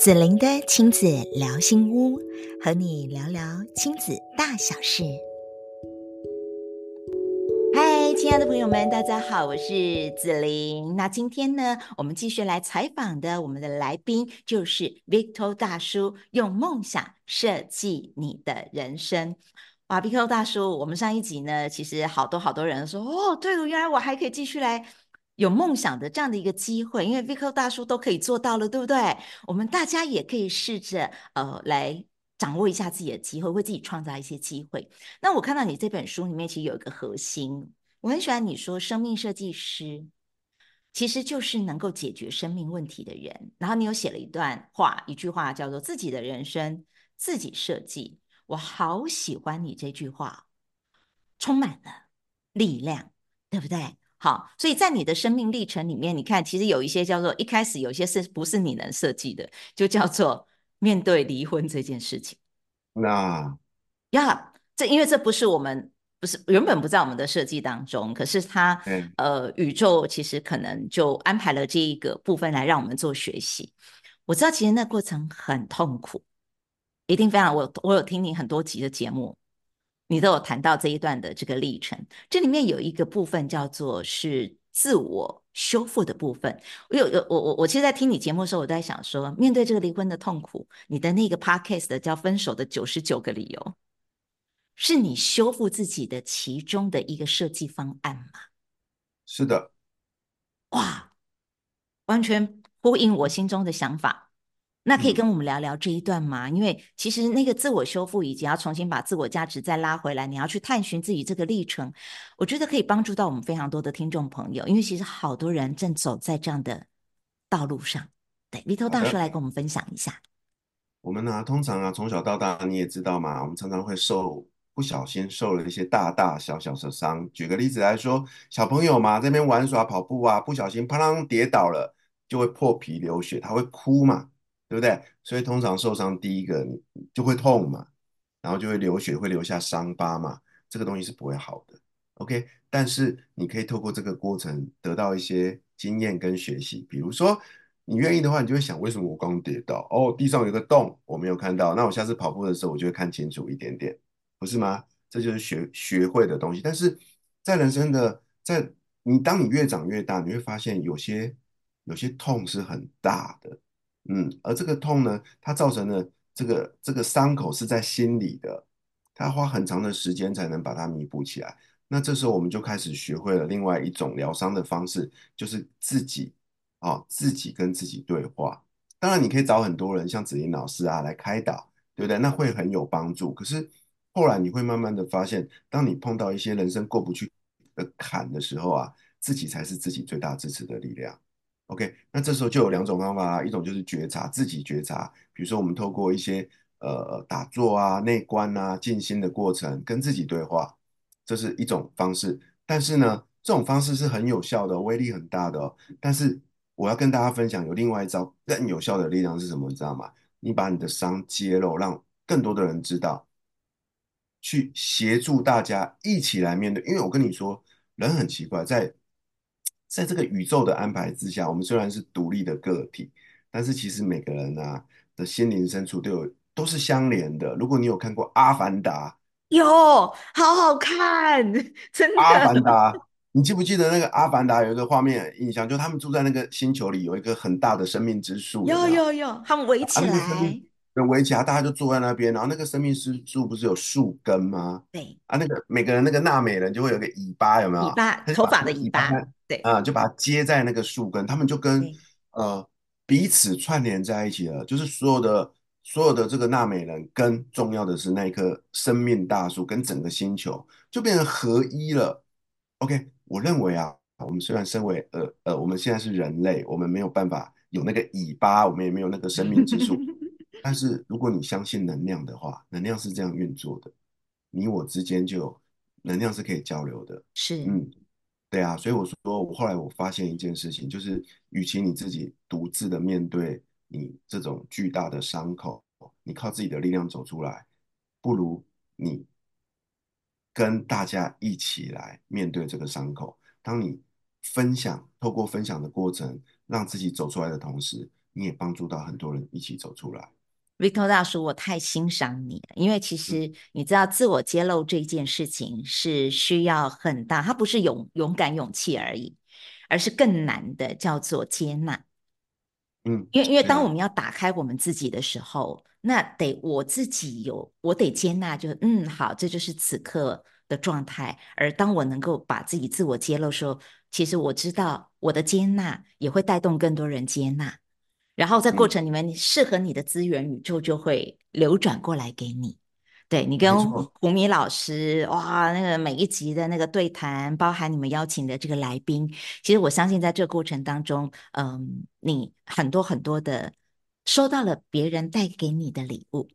子玲的亲子聊心屋，和你聊聊亲子大小事。嗨，亲爱的朋友们，大家好，我是子玲。那今天呢，我们继续来采访的我们的来宾就是 Victor 大叔，用梦想设计你的人生。哇，Victor 大叔，我们上一集呢，其实好多好多人说，哦，对了，原来我还可以继续来。有梦想的这样的一个机会，因为 Vico 大叔都可以做到了，对不对？我们大家也可以试着呃来掌握一下自己的机会，为自己创造一些机会。那我看到你这本书里面其实有一个核心，我很喜欢你说，生命设计师其实就是能够解决生命问题的人。然后你有写了一段话，一句话叫做“自己的人生自己设计”，我好喜欢你这句话，充满了力量，对不对？好，所以在你的生命历程里面，你看，其实有一些叫做一开始有些是不是你能设计的，就叫做 面对离婚这件事情。那呀，这因为这不是我们不是原本不在我们的设计当中，可是它、嗯、呃宇宙其实可能就安排了这一个部分来让我们做学习。我知道其实那过程很痛苦，一定非常我我有听你很多集的节目。你都有谈到这一段的这个历程，这里面有一个部分叫做是自我修复的部分。我有有我我我其实，在听你节目的时候，我都在想说，面对这个离婚的痛苦，你的那个 podcast 的叫《分手的九十九个理由》，是你修复自己的其中的一个设计方案吗？是的。哇，完全呼应我心中的想法。那可以跟我们聊聊这一段吗？嗯、因为其实那个自我修复以及要重新把自我价值再拉回来，你要去探寻自己这个历程，我觉得可以帮助到我们非常多的听众朋友。因为其实好多人正走在这样的道路上。对，Victor 大叔来跟我们分享一下。我们呢、啊，通常啊，从小到大你也知道嘛，我们常常会受不小心受了一些大大小小的伤。举个例子来说，小朋友嘛，这边玩耍跑步啊，不小心啪啷跌倒了，就会破皮流血，他会哭嘛。对不对？所以通常受伤第一个你就会痛嘛，然后就会流血，会留下伤疤嘛，这个东西是不会好的。OK，但是你可以透过这个过程得到一些经验跟学习。比如说你愿意的话，你就会想，为什么我刚跌倒？哦，地上有个洞，我没有看到。那我下次跑步的时候，我就会看清楚一点点，不是吗？这就是学学会的东西。但是在人生的，在你当你越长越大，你会发现有些有些痛是很大的。嗯，而这个痛呢，它造成的这个这个伤口是在心里的，它花很长的时间才能把它弥补起来。那这时候我们就开始学会了另外一种疗伤的方式，就是自己啊、自己跟自己对话。当然，你可以找很多人，像子玲老师啊来开导，对不对？那会很有帮助。可是后来你会慢慢的发现，当你碰到一些人生过不去的坎的时候啊，自己才是自己最大支持的力量。OK，那这时候就有两种方法，一种就是觉察，自己觉察，比如说我们透过一些呃打坐啊、内观啊、静心的过程，跟自己对话，这是一种方式。但是呢，这种方式是很有效的，威力很大的哦。但是我要跟大家分享，有另外一招更有效的力量是什么？你知道吗？你把你的伤揭露，让更多的人知道，去协助大家一起来面对。因为我跟你说，人很奇怪，在在这个宇宙的安排之下，我们虽然是独立的个体，但是其实每个人啊的心灵深处都有都是相连的。如果你有看过《阿凡达》，有，好好看，真的。《阿凡达》，你记不记得那个《阿凡达》有一个画面印象，就他们住在那个星球里，有一个很大的生命之树，有有有，他们围起来。围起来，大家就坐在那边，然后那个生命之树不是有树根吗？对啊，那个每个人那个纳美人就会有个尾巴，有没有？尾巴，头发的尾巴。对啊，就把它接在那个树根，他们就跟呃彼此串联在一起了。就是所有的所有的这个纳美人，跟重要的是那一棵生命大树，跟整个星球就变成合一了。OK，我认为啊，我们虽然身为呃呃，我们现在是人类，我们没有办法有那个尾巴，我们也没有那个生命之树。但是如果你相信能量的话，能量是这样运作的，你我之间就有能量是可以交流的。是，嗯，对啊，所以我说，我后来我发现一件事情，就是与其你自己独自的面对你这种巨大的伤口，你靠自己的力量走出来，不如你跟大家一起来面对这个伤口。当你分享，透过分享的过程，让自己走出来的同时，你也帮助到很多人一起走出来。Victor 大叔，我太欣赏你了，因为其实你知道，自我揭露这件事情是需要很大，它不是勇勇敢勇气而已，而是更难的叫做接纳。嗯，因为因为当我们要打开我们自己的时候，那得我自己有，我得接纳就，就嗯好，这就是此刻的状态。而当我能够把自己自我揭露的时候，其实我知道我的接纳也会带动更多人接纳。然后在过程里面，你适合你的资源宇宙就会流转过来给你。对，你跟胡米老师，哇，那个每一集的那个对谈，包含你们邀请的这个来宾，其实我相信在这个过程当中，嗯，你很多很多的收到了别人带给你的礼物，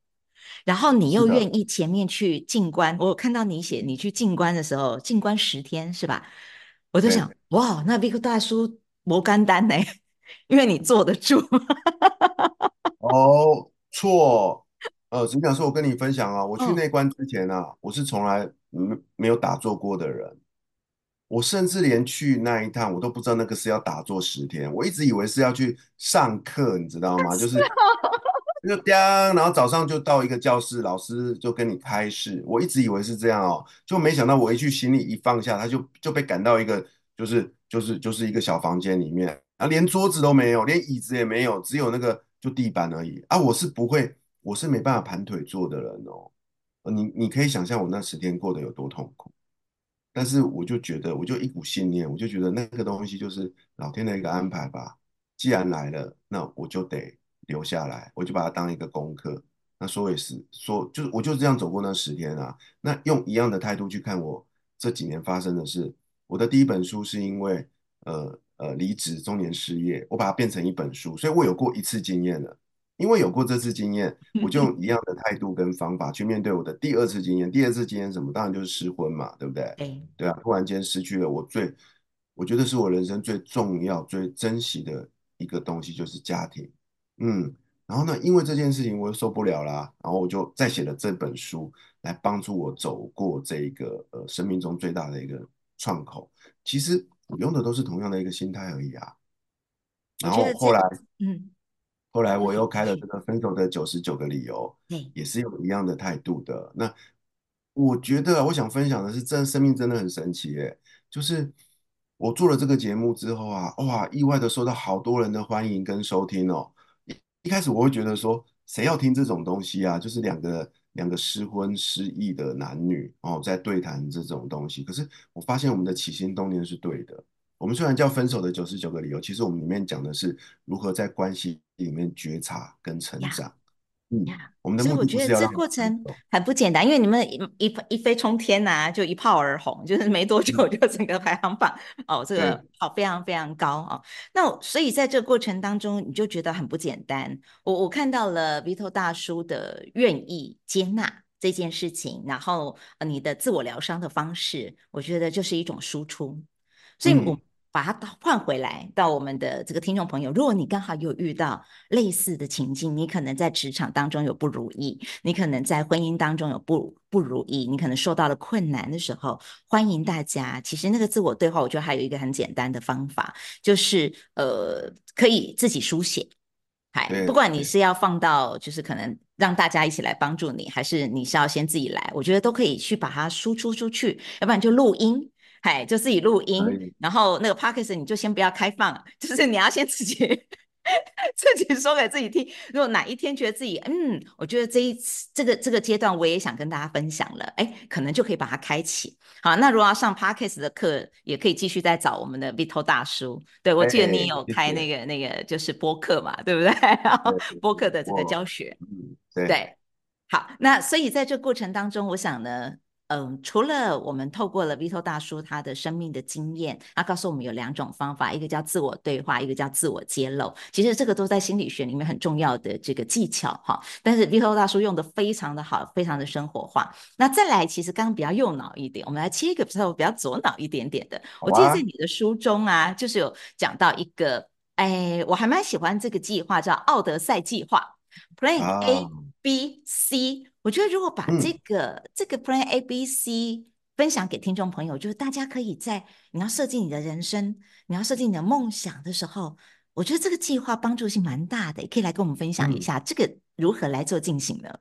然后你又愿意前面去静观。我有看到你写你去静观的时候，静观十天是吧？我就想，哇，那 Victor 大叔摩干丹呢？因为你坐得住 哦，错，呃，只想说，我跟你分享啊，我去内观之前啊，哦、我是从来没没有打坐过的人，我甚至连去那一趟，我都不知道那个是要打坐十天，我一直以为是要去上课，你知道吗？就是 就叮，然后早上就到一个教室，老师就跟你开示，我一直以为是这样哦，就没想到我一去行李一放下，他就就被赶到一个就是就是就是一个小房间里面。啊，连桌子都没有，连椅子也没有，只有那个就地板而已啊！我是不会，我是没办法盘腿坐的人哦。你你可以想象我那十天过得有多痛苦，但是我就觉得，我就一股信念，我就觉得那个东西就是老天的一个安排吧。既然来了，那我就得留下来，我就把它当一个功课。那说也是，说就是我就这样走过那十天啊。那用一样的态度去看我这几年发生的事。我的第一本书是因为呃。呃，离职中年失业，我把它变成一本书，所以我有过一次经验了。因为有过这次经验，我就用 一样的态度跟方法去面对我的第二次经验。第二次经验什么？当然就是失婚嘛，对不对？对，对啊，突然间失去了我最，我觉得是我人生最重要、最珍惜的一个东西，就是家庭。嗯，然后呢，因为这件事情我又受不了啦，然后我就再写了这本书，来帮助我走过这一个呃生命中最大的一个创口。其实。我用的都是同样的一个心态而已啊，然后后来，嗯，后来我又开了这个分手的九十九个理由，嗯，也是有一样的态度的。那我觉得我想分享的是，真生命真的很神奇耶，就是我做了这个节目之后啊，哇，意外的受到好多人的欢迎跟收听哦。一一开始我会觉得说，谁要听这种东西啊？就是两个。两个失婚失忆的男女哦，在对谈这种东西，可是我发现我们的起心动念是对的。我们虽然叫分手的九十九个理由，其实我们里面讲的是如何在关系里面觉察跟成长。嗯。所以我觉得这过程很不简单，因为你们一一一飞冲天呐、啊，就一炮而红，就是没多久就整个排行榜、嗯、哦，这个好非常非常高啊、哦。那所以在这个过程当中，你就觉得很不简单。我我看到了 Victor 大叔的愿意接纳这件事情，然后你的自我疗伤的方式，我觉得就是一种输出。所以我。嗯把它换回来到我们的这个听众朋友，如果你刚好有遇到类似的情境，你可能在职场当中有不如意，你可能在婚姻当中有不不如意，你可能受到了困难的时候，欢迎大家。其实那个自我对话，我觉得还有一个很简单的方法，就是呃，可以自己书写。嗨，不管你是要放到，就是可能让大家一起来帮助你，还是你是要先自己来，我觉得都可以去把它输出出去，要不然就录音。哎，就自己录音，然后那个 podcast 你就先不要开放，就是你要先自己 自己说给自己听。如果哪一天觉得自己，嗯，我觉得这一次这个这个阶段我也想跟大家分享了，哎，可能就可以把它开启。好，那如果要上 podcast 的课，也可以继续再找我们的 Victor 大叔。对，我记得你有开那个那个就是播客嘛，对不对？然后播客的这个教学，对，对。好，那所以在这个过程当中，我想呢。嗯，除了我们透过了 Victor 大叔他的生命的经验，他告诉我们有两种方法，一个叫自我对话，一个叫自我揭露。其实这个都在心理学里面很重要的这个技巧哈。但是 Victor 大叔用的非常的好，非常的生活化。那再来，其实刚刚比较右脑一点，我们来切一个比较比较左脑一点点的。我记得在你的书中啊，就是有讲到一个，哎，我还蛮喜欢这个计划，叫奥德赛计划，Plan A B C。我觉得如果把这个、嗯、这个 Plan A B C 分享给听众朋友，就是大家可以在你要设计你的人生，你要设计你的梦想的时候，我觉得这个计划帮助性蛮大的，也可以来跟我们分享一下、嗯、这个如何来做进行呢？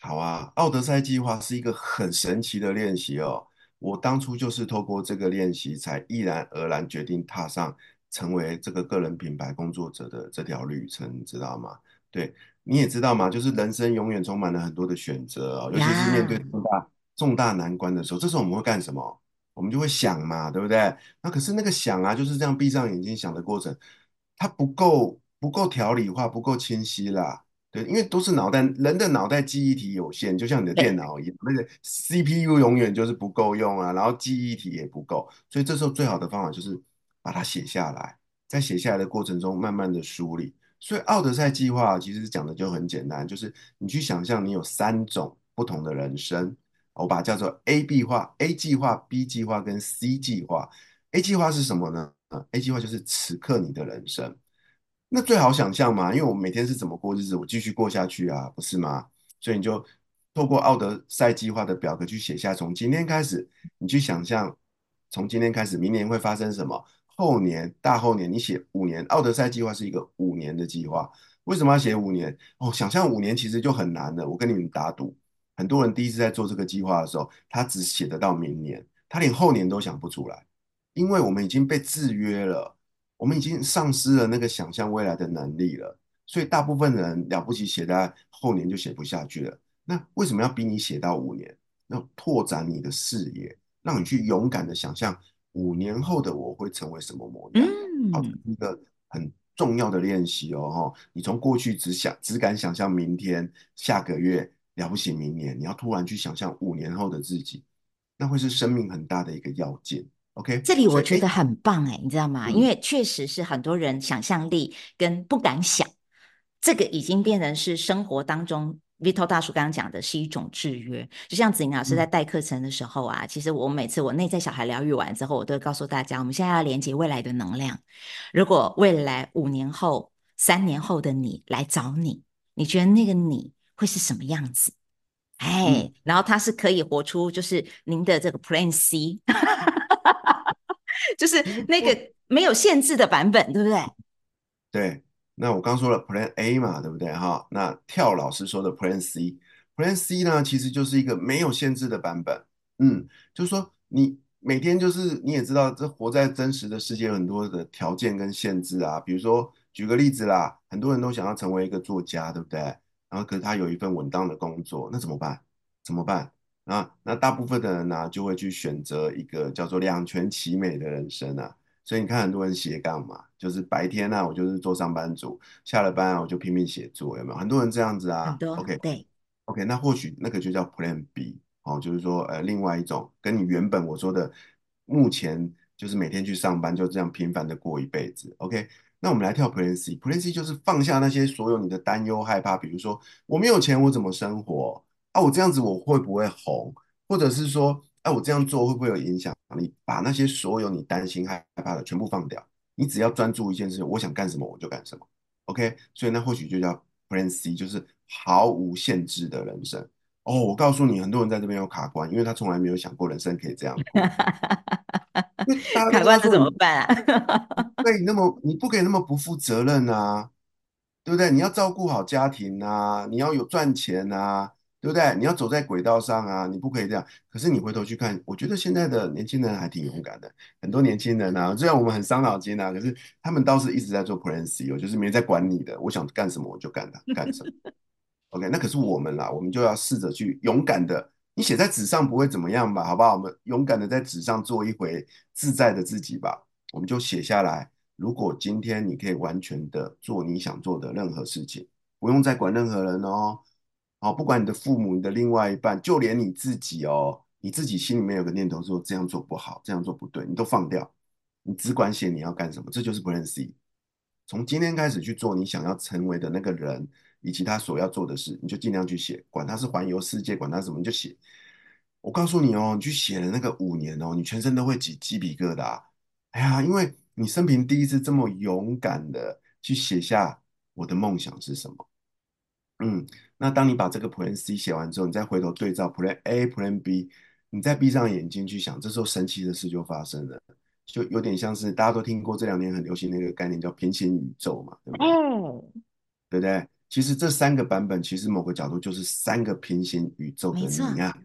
好啊，奥德赛计划是一个很神奇的练习哦。我当初就是透过这个练习，才毅然而然决定踏上成为这个个人品牌工作者的这条旅程，你知道吗？对，你也知道嘛？就是人生永远充满了很多的选择哦，尤其是面对重大重大难关的时候，这时候我们会干什么？我们就会想嘛，对不对？那可是那个想啊，就是这样闭上眼睛想的过程，它不够不够条理化，不够清晰啦。对，因为都是脑袋，人的脑袋记忆体有限，就像你的电脑一样，那个 CPU 永远就是不够用啊，然后记忆体也不够，所以这时候最好的方法就是把它写下来，在写下来的过程中慢慢的梳理。所以奥德赛计划其实讲的就很简单，就是你去想象你有三种不同的人生，我把它叫做 A B 化、A 计划、B 计划跟 C 计划。A 计划是什么呢？啊，A 计划就是此刻你的人生。那最好想象嘛，因为我每天是怎么过日子，我继续过下去啊，不是吗？所以你就透过奥德赛计划的表格去写下，从今天开始，你去想象，从今天开始，明年会发生什么？后年、大后年，你写五年。奥德赛计划是一个五年的计划，为什么要写五年？哦，想象五年其实就很难了。我跟你们打赌，很多人第一次在做这个计划的时候，他只写得到明年，他连后年都想不出来，因为我们已经被制约了。我们已经丧失了那个想象未来的能力了，所以大部分人了不起写在后年就写不下去了。那为什么要逼你写到五年？要拓展你的视野，让你去勇敢的想象五年后的我会成为什么模样。嗯，好，一个很重要的练习哦。你从过去只想只敢想象明天、下个月，了不起明年，你要突然去想象五年后的自己，那会是生命很大的一个要件。OK，这里我觉得很棒哎，你知道吗？因为确实是很多人想象力跟不敢想，这个已经变成是生活当中，Vito 大叔刚刚讲的是一种制约。就像子莹老师在带课程的时候啊，其实我每次我内在小孩疗愈完之后，我都会告诉大家，我们现在要连接未来的能量。如果未来五年后、三年后的你来找你，你觉得那个你会是什么样子？哎，然后他是可以活出就是您的这个 Plan C。就是那个 没有限制的版本，对不对？对，那我刚说了 Plan A 嘛，对不对？哈，那跳老师说的 Plan C，Plan C 呢，其实就是一个没有限制的版本。嗯，就是说你每天就是你也知道，这活在真实的世界很多的条件跟限制啊。比如说，举个例子啦，很多人都想要成为一个作家，对不对？然后可是他有一份稳当的工作，那怎么办？怎么办？啊，那大部分的人呢、就会去选择一个叫做两全其美的人生啊。所以你看，很多人斜杠嘛，就是白天呢、啊，我就是做上班族，下了班啊，我就拼命写作，有没有？很多人这样子啊。很多。OK，对。OK，那或许那个就叫 Plan B，哦，就是说，呃，另外一种跟你原本我说的，目前就是每天去上班，就这样平凡的过一辈子。OK，那我们来跳 Plan C，Plan C 就是放下那些所有你的担忧害怕，比如说我没有钱，我怎么生活？啊，我这样子我会不会红？或者是说，哎、啊，我这样做会不会有影响？你把那些所有你担心害怕的全部放掉，你只要专注一件事，我想干什么我就干什么。OK，所以那或许就叫 Plan C，就是毫无限制的人生。哦，我告诉你，很多人在这边有卡关，因为他从来没有想过人生可以这样过。卡关是怎么办啊？对，那么你不可以那么不负责任啊，对不对？你要照顾好家庭啊，你要有赚钱啊。对不对？你要走在轨道上啊，你不可以这样。可是你回头去看，我觉得现在的年轻人还挺勇敢的。很多年轻人啊，虽然我们很伤脑筋啊，可是他们倒是一直在做 Plan C，就是没在管你的。我想干什么我就干它，干什么。OK，那可是我们啦，我们就要试着去勇敢的。你写在纸上不会怎么样吧？好不好？我们勇敢的在纸上做一回自在的自己吧。我们就写下来。如果今天你可以完全的做你想做的任何事情，不用再管任何人哦。哦，不管你的父母、你的另外一半，就连你自己哦，你自己心里面有个念头说这样做不好，这样做不对，你都放掉，你只管写你要干什么，这就是 Plan C。从今天开始去做你想要成为的那个人，以及他所要做的事，你就尽量去写，管他是环游世界，管他什么，你就写。我告诉你哦，你去写了那个五年哦，你全身都会起鸡皮疙瘩。哎呀，因为你生平第一次这么勇敢的去写下我的梦想是什么。嗯，那当你把这个 Plan C 写完之后，你再回头对照 Plan A、Plan B，你再闭上眼睛去想，这时候神奇的事就发生了。就有点像是大家都听过这两年很流行的一个概念叫平行宇宙嘛，对不对？哦，对不对？其实这三个版本，其实某个角度就是三个平行宇宙的你啊，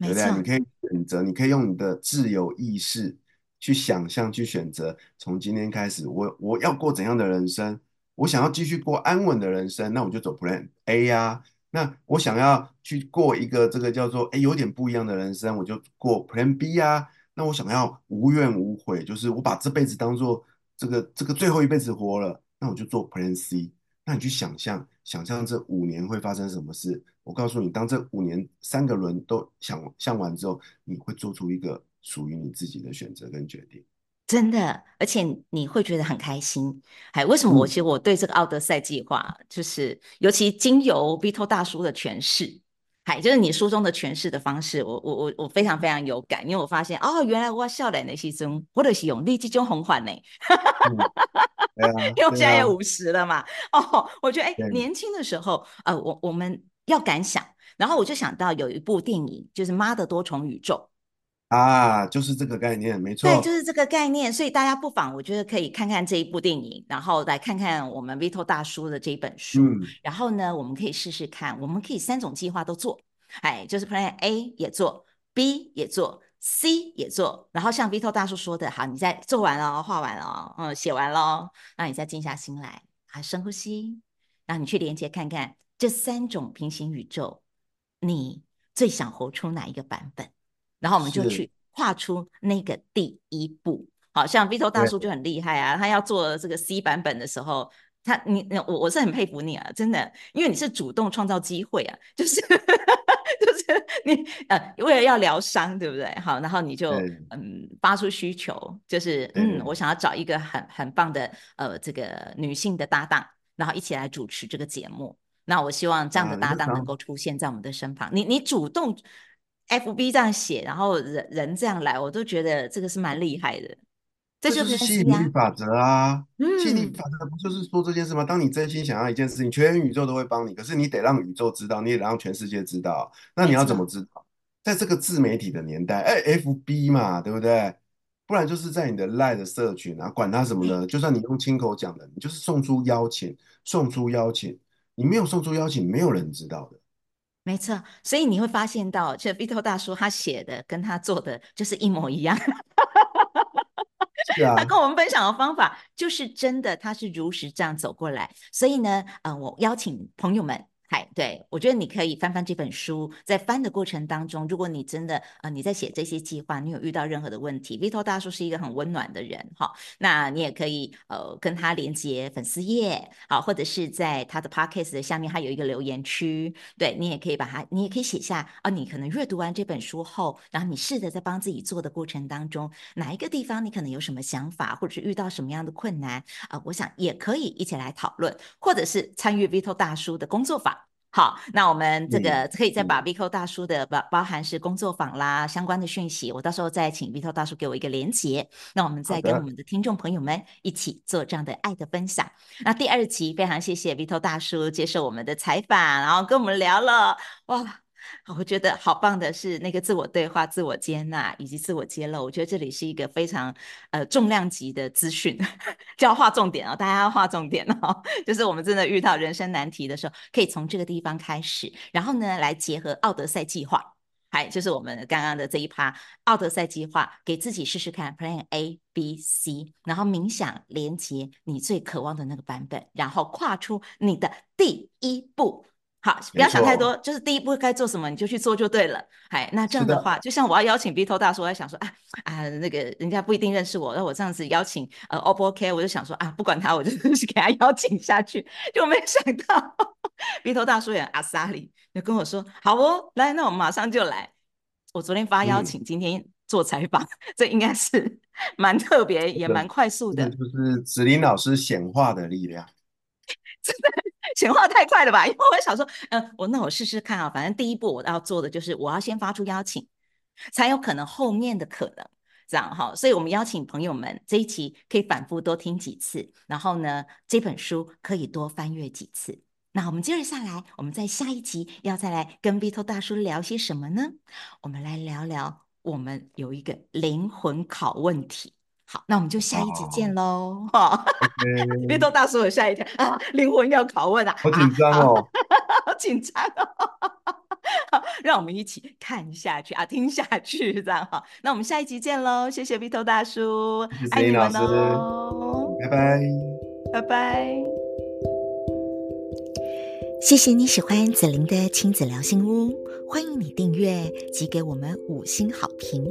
对不对？你可以选择，你可以用你的自由意识去想象、去选择，从今天开始，我我要过怎样的人生？我想要继续过安稳的人生，那我就走 Plan A 呀、啊。那我想要去过一个这个叫做哎有点不一样的人生，我就过 Plan B 呀、啊。那我想要无怨无悔，就是我把这辈子当做这个这个最后一辈子活了，那我就做 Plan C。那你去想象，想象这五年会发生什么事？我告诉你，当这五年三个轮都想象完之后，你会做出一个属于你自己的选择跟决定。真的，而且你会觉得很开心。哎，为什么我其实我对这个奥德赛计划，嗯、就是尤其经由 Vito 大叔的诠释，哎，就是你书中的诠释的方式，我我我我非常非常有感，因为我发现哦，原来我笑脸的牺牲，或者是用力这种红环呢，因为我现在也五十了嘛。哦，我觉得哎，年轻的时候，呃，我我们要敢想，然后我就想到有一部电影，就是《妈的多重宇宙》。啊，就是这个概念，没错。对，就是这个概念，所以大家不妨，我觉得可以看看这一部电影，然后来看看我们 Vito 大叔的这一本书。嗯、然后呢，我们可以试试看，我们可以三种计划都做，哎，就是 Plan A 也做，B 也做，C 也做。然后像 Vito 大叔说的，好，你再做完了，画完了，嗯，写完了，那你再静下心来，啊，深呼吸，然后你去连接看看这三种平行宇宙，你最想活出哪一个版本？然后我们就去跨出那个第一步，好像 Vito 大叔就很厉害啊，他要做这个 C 版本的时候，他你我我是很佩服你啊，真的，因为你是主动创造机会啊，就是 就是你呃为了要疗伤，对不对？好，然后你就嗯发出需求，就是嗯我想要找一个很很棒的呃这个女性的搭档，然后一起来主持这个节目。那我希望这样的搭档能够出现在我们的身旁。你你主动。FB 这样写，然后人人这样来，我都觉得这个是蛮厉害的。这就是吸引力法则啊！吸引力法则不就是说这件事吗？当你真心想要一件事情，全宇宙都会帮你。可是你得让宇宙知道，你也得让全世界知道。那你要怎么知道？在这个自媒体的年代，哎，FB 嘛，对不对？不然就是在你的 LINE 的社群啊，管他什么呢。就算你用亲口讲的，你就是送出邀请，送出邀请。你没有送出邀请，没有人知道的。没错，所以你会发现到，这 Vito 大叔他写的跟他做的就是一模一样。是啊，他跟我们分享的方法就是真的，他是如实这样走过来。所以呢，嗯、呃，我邀请朋友们。嗨，对，我觉得你可以翻翻这本书，在翻的过程当中，如果你真的呃你在写这些计划，你有遇到任何的问题，Vito 大叔是一个很温暖的人，哈，那你也可以呃跟他连接粉丝页，好，或者是在他的 Podcast 下面，他有一个留言区，对，你也可以把它，你也可以写下啊，你可能阅读完这本书后，然后你试着在帮自己做的过程当中，哪一个地方你可能有什么想法，或者是遇到什么样的困难啊、我想也可以一起来讨论，或者是参与 Vito 大叔的工作坊。好，那我们这个可以再把 Vico 大叔的包包含是工作坊啦相关的讯息，我到时候再请 Vico 大叔给我一个连结，那我们再跟我们的听众朋友们一起做这样的爱的分享。那第二集非常谢谢 Vico 大叔接受我们的采访，然后跟我们聊了哇。我觉得好棒的是那个自我对话、自我接纳以及自我揭露。我觉得这里是一个非常呃重量级的资讯，就要划重点哦，大家要划重点哦。就是我们真的遇到人生难题的时候，可以从这个地方开始，然后呢来结合奥德赛计划，还就是我们刚刚的这一趴奥德赛计划，给自己试试看 Plan A、B、C，然后冥想连接你最渴望的那个版本，然后跨出你的第一步。好，不要想太多，就是第一步该做什么你就去做就对了。哎，那这样的话，的就像我要邀请 Vito 大叔，我在想说啊啊，那个人家不一定认识我，那我这样子邀请呃 O 不 OK？我就想说啊，不管他，我就 是给他邀请下去，就没想到 Vito 大叔也阿萨里就跟我说好哦，来，那我们马上就来。我昨天发邀请，今天做采访，嗯、这应该是蛮特别，也蛮快速的。就是子林老师显化的力量，真的。显化太快了吧？因为我想说，嗯、我那我试试看啊。反正第一步我要做的就是，我要先发出邀请，才有可能后面的可能这样哈。所以，我们邀请朋友们这一期可以反复多听几次，然后呢，这本书可以多翻阅几次。那我们接着下来，我们在下一集要再来跟 Vito 大叔聊些什么呢？我们来聊聊，我们有一个灵魂拷问题。好，那我们就下一集见喽。别逗大叔我吓一跳啊，灵魂要拷问啊，好紧张哦，好紧张哦。好，让我们一起看下去啊，听下去，这样哈。那我们下一集见喽，谢谢 Vito 大叔，谢谢爱你们老师哦，拜拜，拜拜。谢谢你喜欢子玲的亲子聊心屋，欢迎你订阅及给我们五星好评。